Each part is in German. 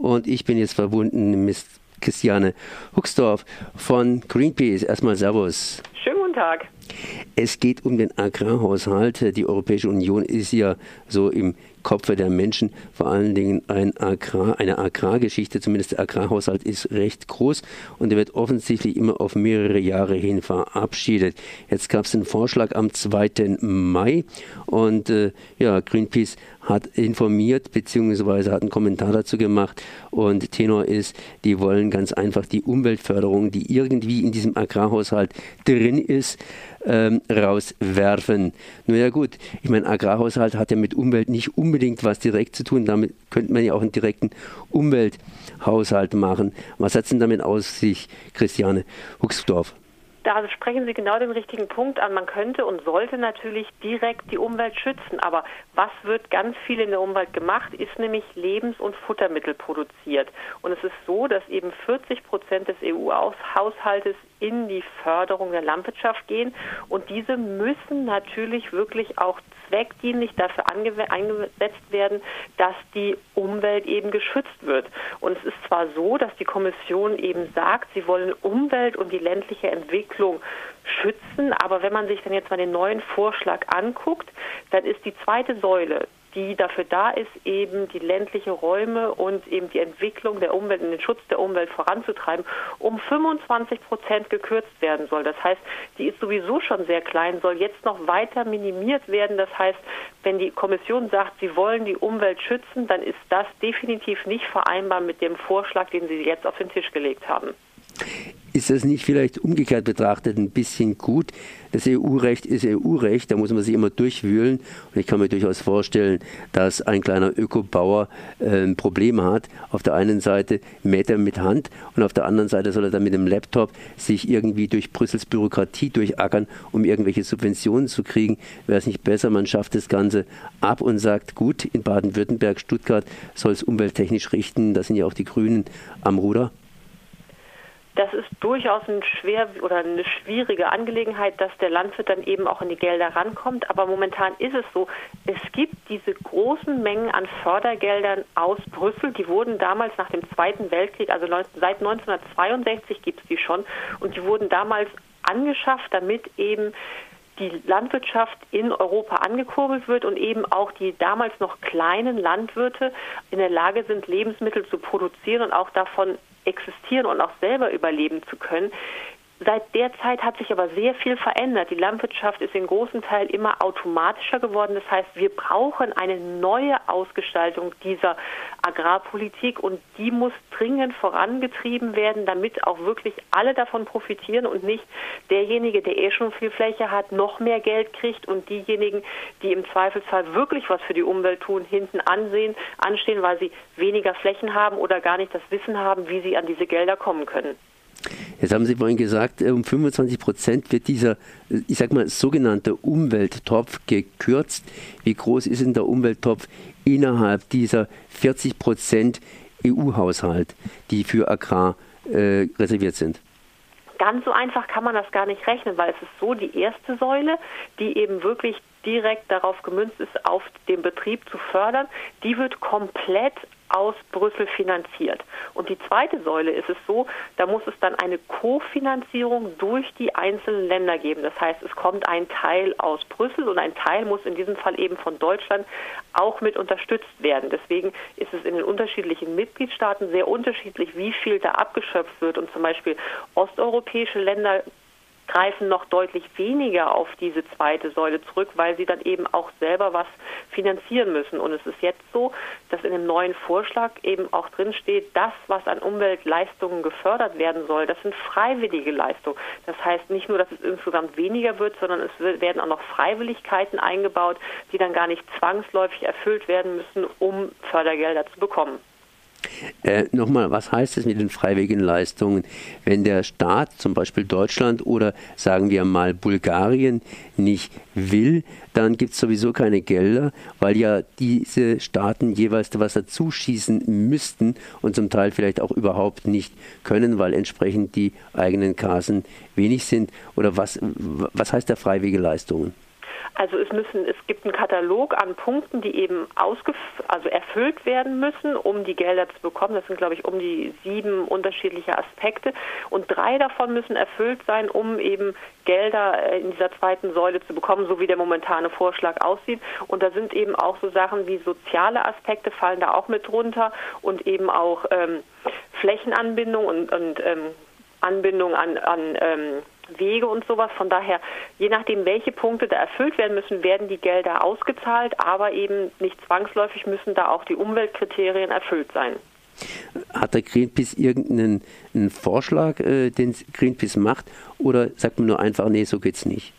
und ich bin jetzt verbunden mit Christiane Huxdorf von Greenpeace. Erstmal Servus. Schönen guten Tag. Es geht um den Agrarhaushalt. Die Europäische Union ist ja so im Kopfe der Menschen vor allen Dingen ein Agrar, eine Agrargeschichte, zumindest der Agrarhaushalt ist recht groß und er wird offensichtlich immer auf mehrere Jahre hin verabschiedet. Jetzt gab es einen Vorschlag am 2. Mai und äh, ja, Greenpeace hat informiert bzw. hat einen Kommentar dazu gemacht und Tenor ist, die wollen ganz einfach die Umweltförderung, die irgendwie in diesem Agrarhaushalt drin ist, ähm, rauswerfen. Nur ja gut, ich meine, Agrarhaushalt hat ja mit Umwelt nicht unbedingt was direkt zu tun. Damit könnte man ja auch einen direkten Umwelthaushalt machen. Was hat es denn damit aus sich, Christiane Huxdorf? Da sprechen Sie genau den richtigen Punkt an. Man könnte und sollte natürlich direkt die Umwelt schützen. Aber was wird ganz viel in der Umwelt gemacht, ist nämlich Lebens- und Futtermittel produziert. Und es ist so, dass eben 40 Prozent des EU-Haushaltes in die Förderung der Landwirtschaft gehen. Und diese müssen natürlich wirklich auch zweckdienlich dafür eingesetzt werden, dass die Umwelt eben geschützt wird. Und es ist zwar so, dass die Kommission eben sagt, sie wollen Umwelt und die ländliche Entwicklung schützen, aber wenn man sich dann jetzt mal den neuen Vorschlag anguckt, dann ist die zweite Säule die dafür da ist, eben die ländliche Räume und eben die Entwicklung der Umwelt und den Schutz der Umwelt voranzutreiben, um 25 Prozent gekürzt werden soll. Das heißt, die ist sowieso schon sehr klein, soll jetzt noch weiter minimiert werden. Das heißt, wenn die Kommission sagt, sie wollen die Umwelt schützen, dann ist das definitiv nicht vereinbar mit dem Vorschlag, den sie jetzt auf den Tisch gelegt haben. Ist das nicht vielleicht umgekehrt betrachtet ein bisschen gut? Das EU-Recht ist EU-Recht, da muss man sich immer durchwühlen. Und ich kann mir durchaus vorstellen, dass ein kleiner Ökobauer äh, ein Problem hat. Auf der einen Seite mäht er mit Hand und auf der anderen Seite soll er dann mit dem Laptop sich irgendwie durch Brüssels Bürokratie durchackern, um irgendwelche Subventionen zu kriegen. Wäre es nicht besser, man schafft das Ganze ab und sagt, gut, in Baden-Württemberg, Stuttgart soll es umwelttechnisch richten. Da sind ja auch die Grünen am Ruder. Das ist durchaus ein schwer oder eine schwierige Angelegenheit, dass der Landwirt dann eben auch in die Gelder rankommt. Aber momentan ist es so, es gibt diese großen Mengen an Fördergeldern aus Brüssel. Die wurden damals nach dem Zweiten Weltkrieg, also seit 1962 gibt es die schon, und die wurden damals angeschafft, damit eben die Landwirtschaft in Europa angekurbelt wird und eben auch die damals noch kleinen Landwirte in der Lage sind, Lebensmittel zu produzieren und auch davon existieren und auch selber überleben zu können. Seit der Zeit hat sich aber sehr viel verändert. Die Landwirtschaft ist in großen Teil immer automatischer geworden. Das heißt, wir brauchen eine neue Ausgestaltung dieser Agrarpolitik und die muss dringend vorangetrieben werden, damit auch wirklich alle davon profitieren und nicht derjenige, der eh schon viel Fläche hat, noch mehr Geld kriegt und diejenigen, die im Zweifelsfall wirklich was für die Umwelt tun, hinten ansehen, anstehen, weil sie weniger Flächen haben oder gar nicht das Wissen haben, wie sie an diese Gelder kommen können. Jetzt haben Sie vorhin gesagt, äh, um 25 Prozent wird dieser, ich sag mal, sogenannte Umwelttopf gekürzt. Wie groß ist denn der Umwelttopf innerhalb dieser 40 Prozent EU-Haushalt, die für Agrar äh, reserviert sind? Ganz so einfach kann man das gar nicht rechnen, weil es ist so, die erste Säule, die eben wirklich direkt darauf gemünzt ist, auf den Betrieb zu fördern, die wird komplett aus Brüssel finanziert. Und die zweite Säule ist es so, da muss es dann eine Kofinanzierung durch die einzelnen Länder geben. Das heißt, es kommt ein Teil aus Brüssel und ein Teil muss in diesem Fall eben von Deutschland auch mit unterstützt werden. Deswegen ist es in den unterschiedlichen Mitgliedstaaten sehr unterschiedlich, wie viel da abgeschöpft wird. Und zum Beispiel osteuropäische Länder greifen noch deutlich weniger auf diese zweite Säule zurück, weil sie dann eben auch selber was finanzieren müssen. Und es ist jetzt so, dass in dem neuen Vorschlag eben auch drin steht, das, was an Umweltleistungen gefördert werden soll, das sind freiwillige Leistungen. Das heißt nicht nur, dass es insgesamt weniger wird, sondern es werden auch noch Freiwilligkeiten eingebaut, die dann gar nicht zwangsläufig erfüllt werden müssen, um Fördergelder zu bekommen. Äh, Nochmal, was heißt es mit den freiwilligen Leistungen? Wenn der Staat, zum Beispiel Deutschland oder sagen wir mal Bulgarien, nicht will, dann gibt es sowieso keine Gelder, weil ja diese Staaten jeweils was dazu schießen müssten und zum Teil vielleicht auch überhaupt nicht können, weil entsprechend die eigenen Kassen wenig sind. Oder was, was heißt der freiwillige Leistungen? Also es müssen, es gibt einen Katalog an Punkten, die eben ausgef also erfüllt werden müssen, um die Gelder zu bekommen. Das sind, glaube ich, um die sieben unterschiedliche Aspekte. Und drei davon müssen erfüllt sein, um eben Gelder in dieser zweiten Säule zu bekommen, so wie der momentane Vorschlag aussieht. Und da sind eben auch so Sachen wie soziale Aspekte fallen da auch mit drunter und eben auch ähm, Flächenanbindung und, und ähm, Anbindung an, an ähm, Wege und sowas. Von daher, je nachdem, welche Punkte da erfüllt werden müssen, werden die Gelder ausgezahlt, aber eben nicht zwangsläufig müssen da auch die Umweltkriterien erfüllt sein. Hat der Greenpeace irgendeinen Vorschlag, äh, den Greenpeace macht, oder sagt man nur einfach, nee, so geht's nicht?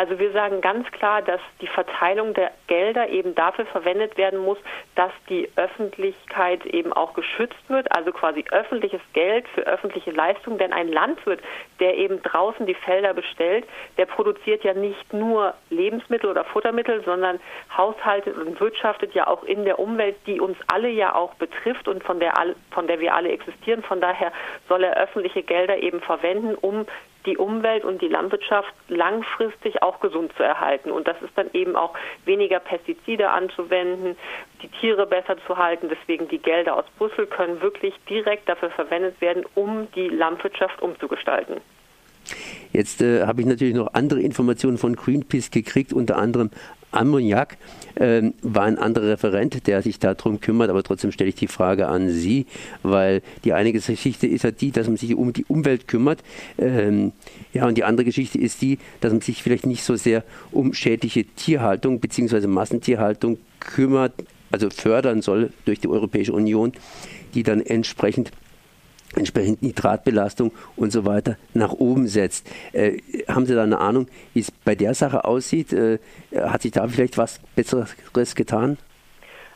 Also wir sagen ganz klar, dass die Verteilung der Gelder eben dafür verwendet werden muss, dass die Öffentlichkeit eben auch geschützt wird, also quasi öffentliches Geld für öffentliche Leistungen. Denn ein Landwirt, der eben draußen die Felder bestellt, der produziert ja nicht nur Lebensmittel oder Futtermittel, sondern haushaltet und wirtschaftet ja auch in der Umwelt, die uns alle ja auch betrifft und von der, von der wir alle existieren. Von daher soll er öffentliche Gelder eben verwenden, um die Umwelt und die Landwirtschaft langfristig auch gesund zu erhalten. Und das ist dann eben auch weniger Pestizide anzuwenden, die Tiere besser zu halten. Deswegen die Gelder aus Brüssel können wirklich direkt dafür verwendet werden, um die Landwirtschaft umzugestalten. Jetzt äh, habe ich natürlich noch andere Informationen von Greenpeace gekriegt, unter anderem Ammoniak ähm, war ein anderer Referent, der sich darum kümmert, aber trotzdem stelle ich die Frage an Sie, weil die eine Geschichte ist ja die, dass man sich um die Umwelt kümmert. Ähm, ja, und die andere Geschichte ist die, dass man sich vielleicht nicht so sehr um schädliche Tierhaltung bzw. Massentierhaltung kümmert, also fördern soll durch die Europäische Union, die dann entsprechend entsprechend Nitratbelastung und so weiter nach oben setzt. Äh, haben Sie da eine Ahnung, wie es bei der Sache aussieht? Äh, hat sich da vielleicht was Besseres getan?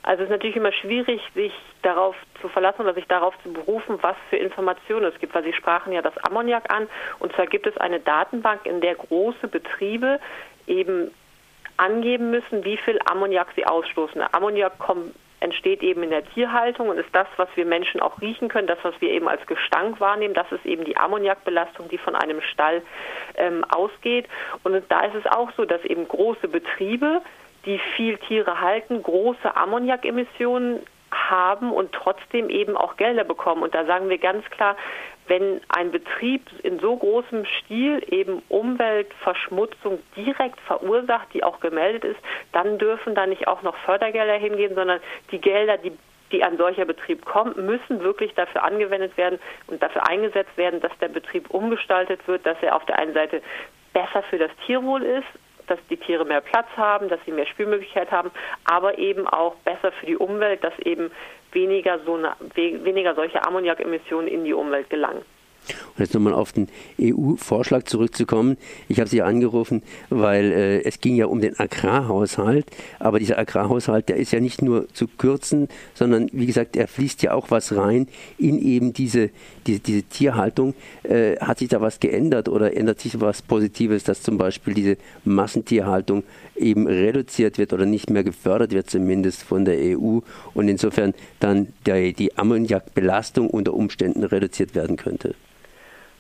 Also es ist natürlich immer schwierig, sich darauf zu verlassen oder sich darauf zu berufen, was für Informationen es gibt, weil Sie sprachen ja das Ammoniak an. Und zwar gibt es eine Datenbank, in der große Betriebe eben angeben müssen, wie viel Ammoniak sie ausstoßen. Ammoniak kommt entsteht eben in der Tierhaltung und ist das, was wir Menschen auch riechen können, das, was wir eben als Gestank wahrnehmen, das ist eben die Ammoniakbelastung, die von einem Stall ähm, ausgeht. Und da ist es auch so, dass eben große Betriebe, die viel Tiere halten, große Ammoniakemissionen haben und trotzdem eben auch Gelder bekommen. Und da sagen wir ganz klar, wenn ein Betrieb in so großem Stil eben Umweltverschmutzung direkt verursacht, die auch gemeldet ist, dann dürfen da nicht auch noch Fördergelder hingehen, sondern die Gelder, die die ein solcher Betrieb kommt, müssen wirklich dafür angewendet werden und dafür eingesetzt werden, dass der Betrieb umgestaltet wird, dass er auf der einen Seite besser für das Tierwohl ist, dass die Tiere mehr Platz haben, dass sie mehr Spielmöglichkeit haben, aber eben auch besser für die Umwelt, dass eben weniger, so eine, weniger solche Ammoniakemissionen in die Umwelt gelangen. Und jetzt nochmal auf den EU-Vorschlag zurückzukommen. Ich habe Sie angerufen, weil äh, es ging ja um den Agrarhaushalt. Aber dieser Agrarhaushalt, der ist ja nicht nur zu kürzen, sondern wie gesagt, er fließt ja auch was rein in eben diese, diese, diese Tierhaltung. Äh, hat sich da was geändert oder ändert sich was Positives, dass zum Beispiel diese Massentierhaltung eben reduziert wird oder nicht mehr gefördert wird, zumindest von der EU und insofern dann der, die Ammoniakbelastung unter Umständen reduziert werden könnte?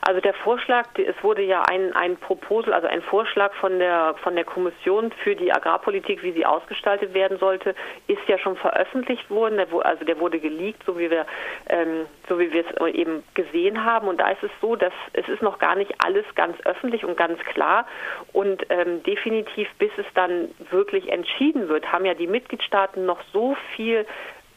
Also der Vorschlag, es wurde ja ein, ein Proposal, also ein Vorschlag von der, von der Kommission für die Agrarpolitik, wie sie ausgestaltet werden sollte, ist ja schon veröffentlicht worden. also der wurde geleakt, so wie wir, ähm, so wie wir es eben gesehen haben. Und da ist es so, dass es ist noch gar nicht alles ganz öffentlich und ganz klar. Und ähm, definitiv, bis es dann wirklich entschieden wird, haben ja die Mitgliedstaaten noch so viel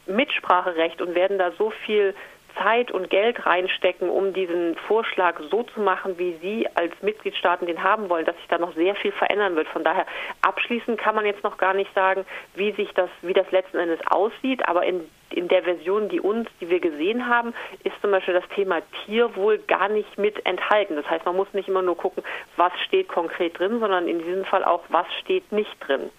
Mitspracherecht und werden da so viel Zeit und Geld reinstecken, um diesen Vorschlag so zu machen, wie Sie als Mitgliedstaaten den haben wollen, dass sich da noch sehr viel verändern wird. Von daher abschließend kann man jetzt noch gar nicht sagen, wie sich das, wie das letzten Endes aussieht, aber in in der Version, die uns, die wir gesehen haben, ist zum Beispiel das Thema Tierwohl gar nicht mit enthalten. Das heißt, man muss nicht immer nur gucken, was steht konkret drin, sondern in diesem Fall auch, was steht nicht drin.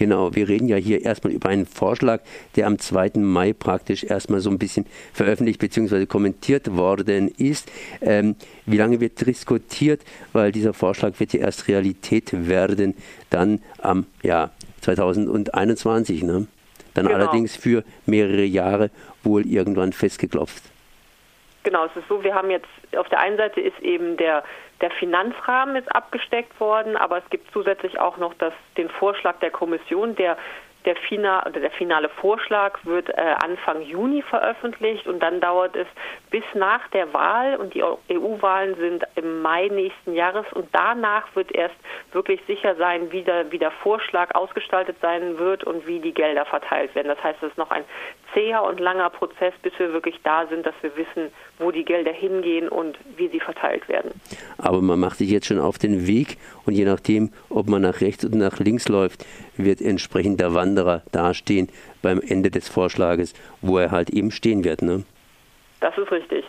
Genau, wir reden ja hier erstmal über einen Vorschlag, der am 2. Mai praktisch erstmal so ein bisschen veröffentlicht bzw. kommentiert worden ist. Ähm, wie lange wird diskutiert? Weil dieser Vorschlag wird ja erst Realität werden, dann am ja, 2021. Ne? Dann genau. allerdings für mehrere Jahre wohl irgendwann festgeklopft. Genau, es ist so, wir haben jetzt auf der einen Seite ist eben der, der Finanzrahmen ist abgesteckt worden, aber es gibt zusätzlich auch noch das, den Vorschlag der Kommission, der der, Fina, der finale Vorschlag wird äh, Anfang Juni veröffentlicht und dann dauert es bis nach der Wahl und die EU-Wahlen sind im Mai nächsten Jahres und danach wird erst wirklich sicher sein, wie der, wie der Vorschlag ausgestaltet sein wird und wie die Gelder verteilt werden. Das heißt, es ist noch ein zäher und langer Prozess, bis wir wirklich da sind, dass wir wissen, wo die Gelder hingehen und wie sie verteilt werden. Aber man macht sich jetzt schon auf den Weg und je nachdem, ob man nach rechts oder nach links läuft, wird entsprechend der Wanderer dastehen beim Ende des Vorschlages, wo er halt eben stehen wird. Ne? Das ist richtig.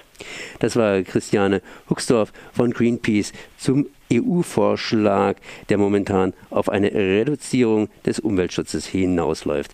Das war Christiane Huxdorf von Greenpeace zum EU-Vorschlag, der momentan auf eine Reduzierung des Umweltschutzes hinausläuft.